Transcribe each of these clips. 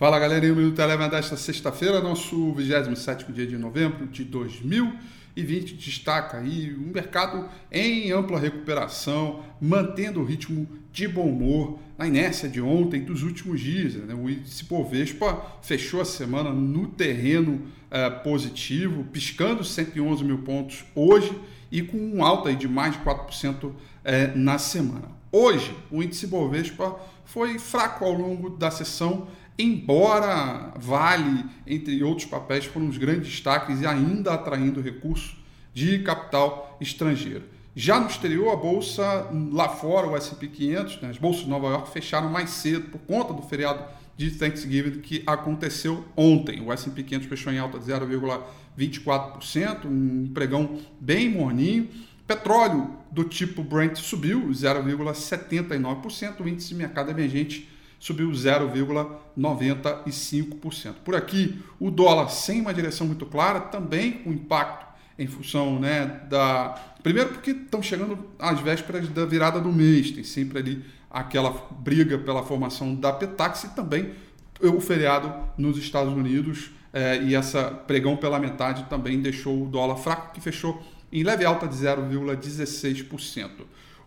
Fala galerinha, o Minuto Eleva desta sexta-feira, nosso 27 dia de novembro de 2020. Destaca aí um mercado em ampla recuperação, mantendo o ritmo de bom humor na inércia de ontem, dos últimos dias. Né? O índice Bovespa fechou a semana no terreno uh, positivo, piscando 111 mil pontos hoje e com um alta de mais de 4% uh, eh, na semana. Hoje, o índice Bovespa foi fraco ao longo da sessão, embora Vale, entre outros papéis, foram os grandes destaques e ainda atraindo recursos de capital estrangeiro. Já no exterior, a bolsa lá fora, o S&P 500, né, as bolsas de Nova York fecharam mais cedo por conta do feriado de Thanksgiving que aconteceu ontem. O S&P 500 fechou em alta de 0,24%, um pregão bem morninho. Petróleo do tipo Brent subiu 0,79%, o índice de mercado emergente subiu 0,95%. Por aqui, o dólar sem uma direção muito clara, também com impacto em função né, da. Primeiro, porque estão chegando às vésperas da virada do mês, tem sempre ali aquela briga pela formação da Petax e também o feriado nos Estados Unidos eh, e essa pregão pela metade também deixou o dólar fraco, que fechou em leve alta de 0,16%.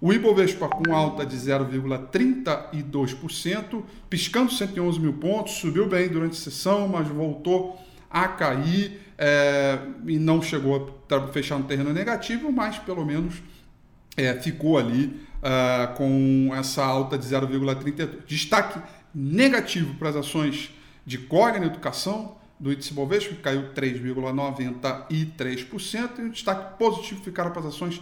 O Ibovespa com alta de 0,32%, piscando 111 mil pontos, subiu bem durante a sessão, mas voltou a cair é, e não chegou a fechar no terreno negativo, mas pelo menos é, ficou ali é, com essa alta de 0,32. Destaque negativo para as ações de Cogna Educação, do índice Bovespa, que caiu 3,93%, e o destaque positivo ficaram para as ações